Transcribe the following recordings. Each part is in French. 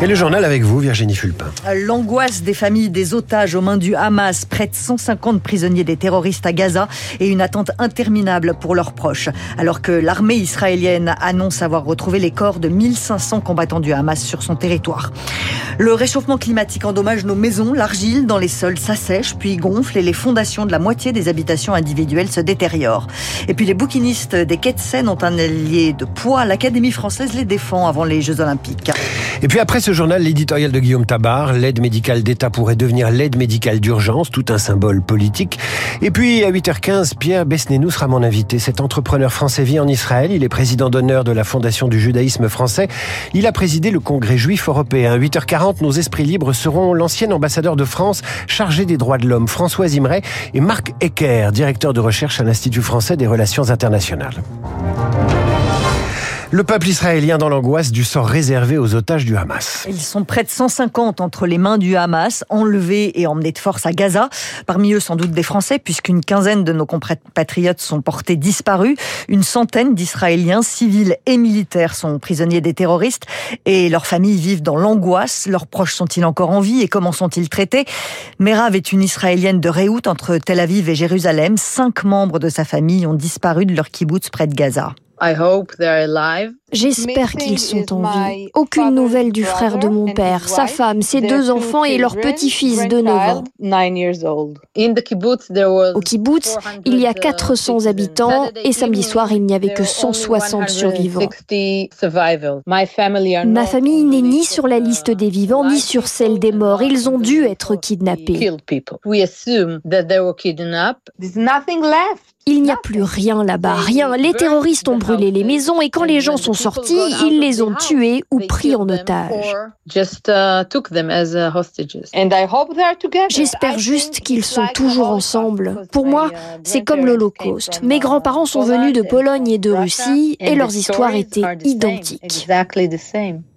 Et le journal avec vous, Virginie Fulpin. L'angoisse des familles des otages aux mains du Hamas, près de 150 prisonniers des terroristes à Gaza et une attente interminable pour leurs proches. Alors que l'armée israélienne annonce avoir retrouvé les corps de 1500 combattants du Hamas sur son territoire. Le réchauffement climatique endommage nos maisons, l'argile dans les sols s'assèche puis gonfle et les fondations de la moitié des habitations individuelles se détériorent. Et puis les bouquinistes des quais de Seine ont un allié de poids. L'Académie française les défend avant les Jeux Olympiques. Et puis après ce journal, l'éditorial de Guillaume Tabar, l'aide médicale d'État pourrait devenir l'aide médicale d'urgence, tout un symbole politique. Et puis à 8h15, Pierre Besnénou sera mon invité. Cet entrepreneur français vit en Israël. Il est président d'honneur de la Fondation du judaïsme français. Il a présidé le Congrès juif européen. 8h40, nos esprits libres seront l'ancien ambassadeur de France chargé des droits de l'homme, Françoise Imray, et Marc Ecker, directeur de recherche à l'Institut français des relations internationales. Le peuple israélien dans l'angoisse du sort réservé aux otages du Hamas. Ils sont près de 150 entre les mains du Hamas, enlevés et emmenés de force à Gaza. Parmi eux, sans doute des Français, puisqu'une quinzaine de nos compatriotes sont portés disparus. Une centaine d'Israéliens, civils et militaires, sont prisonniers des terroristes. Et leurs familles vivent dans l'angoisse. Leurs proches sont-ils encore en vie et comment sont-ils traités? Merav est une Israélienne de Réout, entre Tel Aviv et Jérusalem. Cinq membres de sa famille ont disparu de leur kibbutz près de Gaza. I hope they're alive. J'espère qu'ils sont en vie. Aucune nouvelle du frère de mon père, sa femme, ses deux enfants et leur petit-fils de 9 ans. Au kibbutz, il y a 400 habitants et samedi soir, il n'y avait que 160 survivants. Ma famille n'est ni sur la liste des vivants ni sur celle des morts. Ils ont dû être kidnappés. Il n'y a plus rien là-bas, rien. Les terroristes ont brûlé les maisons et quand les gens sont sortis, ils les ont tués ou pris en otage. J'espère juste qu'ils sont toujours ensemble. Pour moi, c'est comme l'Holocauste. Mes grands-parents sont venus de Pologne et de Russie et leurs histoires étaient identiques.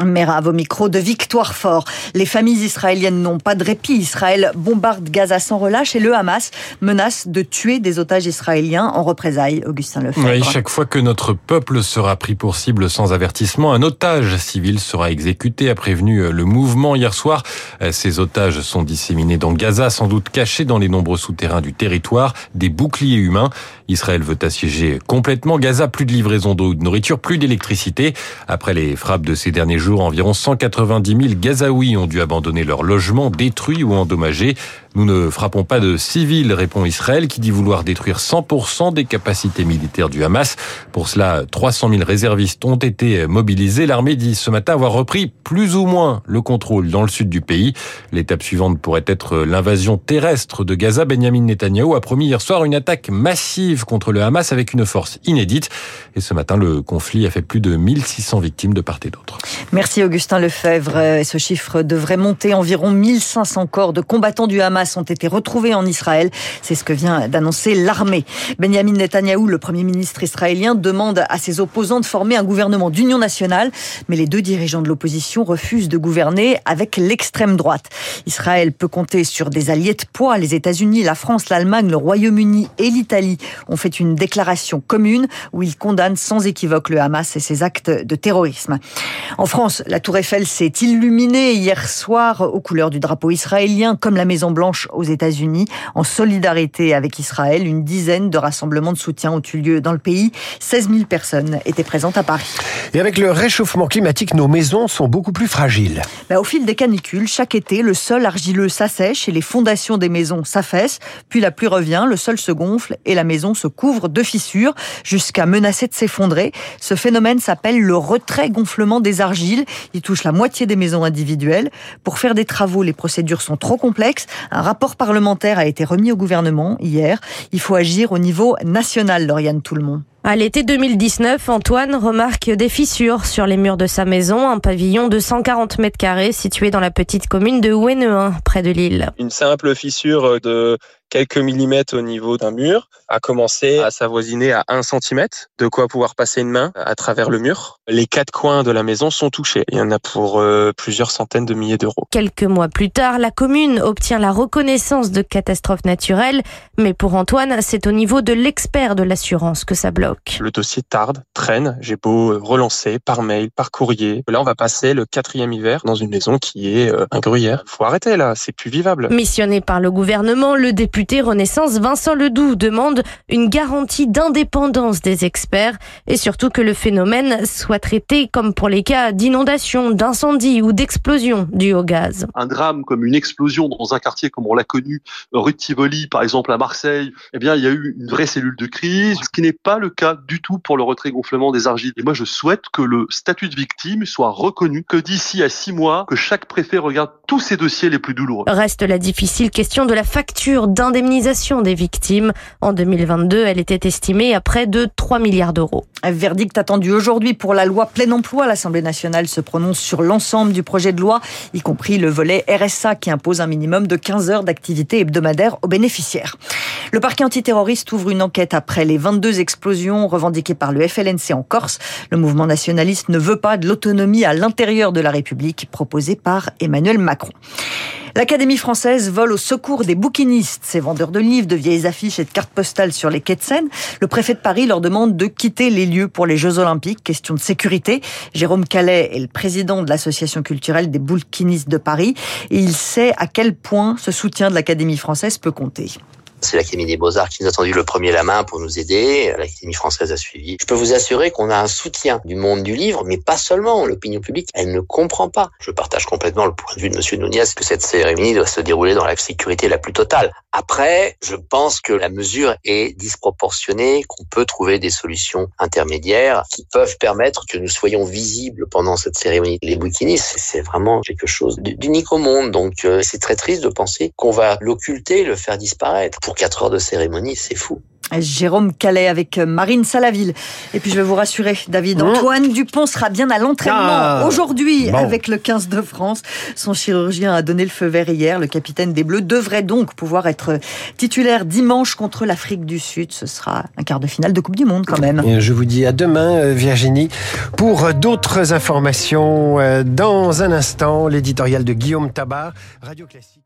Merav au micro de Victoire Fort. Les familles israéliennes n'ont pas de répit. Israël bombarde Gaza sans relâche et le Hamas menace de tuer des otages israéliens en représailles. Augustin Lefebvre. Oui, chaque fois que notre peuple sera pris pour cible sans avertissement, un otage civil sera exécuté, a prévenu le mouvement hier soir. Ces otages sont disséminés dans Gaza, sans doute cachés dans les nombreux souterrains du territoire, des boucliers humains. Israël veut assiéger complètement Gaza, plus de livraison d'eau ou de nourriture, plus d'électricité. Après les frappes de ces derniers environ 190 000 Gazaouis ont dû abandonner leur logement, détruits ou endommagés. Nous ne frappons pas de civils, répond Israël, qui dit vouloir détruire 100% des capacités militaires du Hamas. Pour cela, 300 000 réservistes ont été mobilisés. L'armée dit ce matin avoir repris plus ou moins le contrôle dans le sud du pays. L'étape suivante pourrait être l'invasion terrestre de Gaza. Benjamin Netanyahu a promis hier soir une attaque massive contre le Hamas avec une force inédite. Et ce matin, le conflit a fait plus de 1600 victimes de part et d'autre. Merci Augustin Lefebvre. ce chiffre devrait monter. Environ 1500 corps de combattants du Hamas ont été retrouvés en Israël. C'est ce que vient d'annoncer l'armée. Benjamin Netanyahou, le premier ministre israélien, demande à ses opposants de former un gouvernement d'union nationale, mais les deux dirigeants de l'opposition refusent de gouverner avec l'extrême droite. Israël peut compter sur des alliés de poids. Les États-Unis, la France, l'Allemagne, le Royaume-Uni et l'Italie ont fait une déclaration commune où ils condamnent sans équivoque le Hamas et ses actes de terrorisme. En France, la Tour Eiffel s'est illuminée hier soir aux couleurs du drapeau israélien, comme la Maison Blanche aux États-Unis en solidarité avec Israël. Une dizaine de rassemblements de soutien ont eu lieu dans le pays. 16 000 personnes étaient présentes à Paris. Et avec le réchauffement climatique, nos maisons sont beaucoup plus fragiles. Bah, au fil des canicules, chaque été, le sol argileux s'assèche et les fondations des maisons s'affaissent. Puis la pluie revient, le sol se gonfle et la maison se couvre de fissures jusqu'à menacer de s'effondrer. Ce phénomène s'appelle le retrait-gonflement des argiles. Il touche la moitié des maisons individuelles. Pour faire des travaux, les procédures sont trop complexes. Un rapport parlementaire a été remis au gouvernement hier. Il faut agir au niveau national, Lauriane Tout-le-Monde. À l'été 2019, Antoine remarque des fissures sur les murs de sa maison, un pavillon de 140 mètres carrés situé dans la petite commune de Ouénéen, près de Lille. Une simple fissure de quelques millimètres au niveau d'un mur a commencé à s'avoisiner à 1 cm, de quoi pouvoir passer une main à travers le mur. Les quatre coins de la maison sont touchés. Il y en a pour euh, plusieurs centaines de milliers d'euros. Quelques mois plus tard, la commune obtient la reconnaissance de catastrophe naturelle, mais pour Antoine, c'est au niveau de l'expert de l'assurance que ça bloque. Le dossier tarde, traîne. J'ai beau relancer par mail, par courrier. Là, on va passer le quatrième hiver dans une maison qui est un gruyère. Faut arrêter là, c'est plus vivable. Missionné par le gouvernement, le député Renaissance Vincent Ledoux demande une garantie d'indépendance des experts et surtout que le phénomène soit traité comme pour les cas d'inondation, d'incendie ou d'explosion due au gaz. Un drame comme une explosion dans un quartier comme on l'a connu, rue Tivoli par exemple à Marseille, eh bien il y a eu une vraie cellule de crise, ce qui n'est pas le cas du tout pour le retrait gonflement des argiles. Et moi je souhaite que le statut de victime soit reconnu, que d'ici à six mois, que chaque préfet regarde tous ces dossiers les plus douloureux. Reste la difficile question de la facture d'indemnisation des victimes. En 2022, elle était estimée à près de 3 milliards d'euros. Un verdict attendu aujourd'hui pour la loi plein emploi. L'Assemblée nationale se prononce sur l'ensemble du projet de loi, y compris le volet RSA qui impose un minimum de 15 heures d'activité hebdomadaire aux bénéficiaires. Le parquet antiterroriste ouvre une enquête après les 22 explosions revendiquées par le FLNC en Corse. Le mouvement nationaliste ne veut pas de l'autonomie à l'intérieur de la République proposée par Emmanuel Macron. L'Académie française vole au secours des bouquinistes, ces vendeurs de livres, de vieilles affiches et de cartes postales sur les quais de Seine. Le préfet de Paris leur demande de quitter les lieux pour les Jeux Olympiques. Question de sécurité. Jérôme Calais est le président de l'association culturelle des bouquinistes de Paris et il sait à quel point ce soutien de l'Académie française peut compter. C'est l'Académie des Beaux-Arts qui nous a tendu le premier la main pour nous aider. L'Académie française a suivi. Je peux vous assurer qu'on a un soutien du monde du livre, mais pas seulement. L'opinion publique, elle ne comprend pas. Je partage complètement le point de vue de Monsieur Nunez que cette cérémonie doit se dérouler dans la sécurité la plus totale. Après, je pense que la mesure est disproportionnée, qu'on peut trouver des solutions intermédiaires qui peuvent permettre que nous soyons visibles pendant cette cérémonie. Les bouquinistes, c'est vraiment quelque chose d'unique au monde. Donc, euh, c'est très triste de penser qu'on va l'occulter, le faire disparaître. Quatre heures de cérémonie, c'est fou. Jérôme Calais avec Marine Salaville. Et puis je vais vous rassurer, David, mmh. Antoine Dupont sera bien à l'entraînement ah, aujourd'hui avec le 15 de France. Son chirurgien a donné le feu vert hier. Le capitaine des Bleus devrait donc pouvoir être titulaire dimanche contre l'Afrique du Sud. Ce sera un quart de finale de Coupe du Monde quand même. Et je vous dis à demain, euh, Virginie, pour d'autres informations. Euh, dans un instant, l'éditorial de Guillaume Tabar, Radio Classique.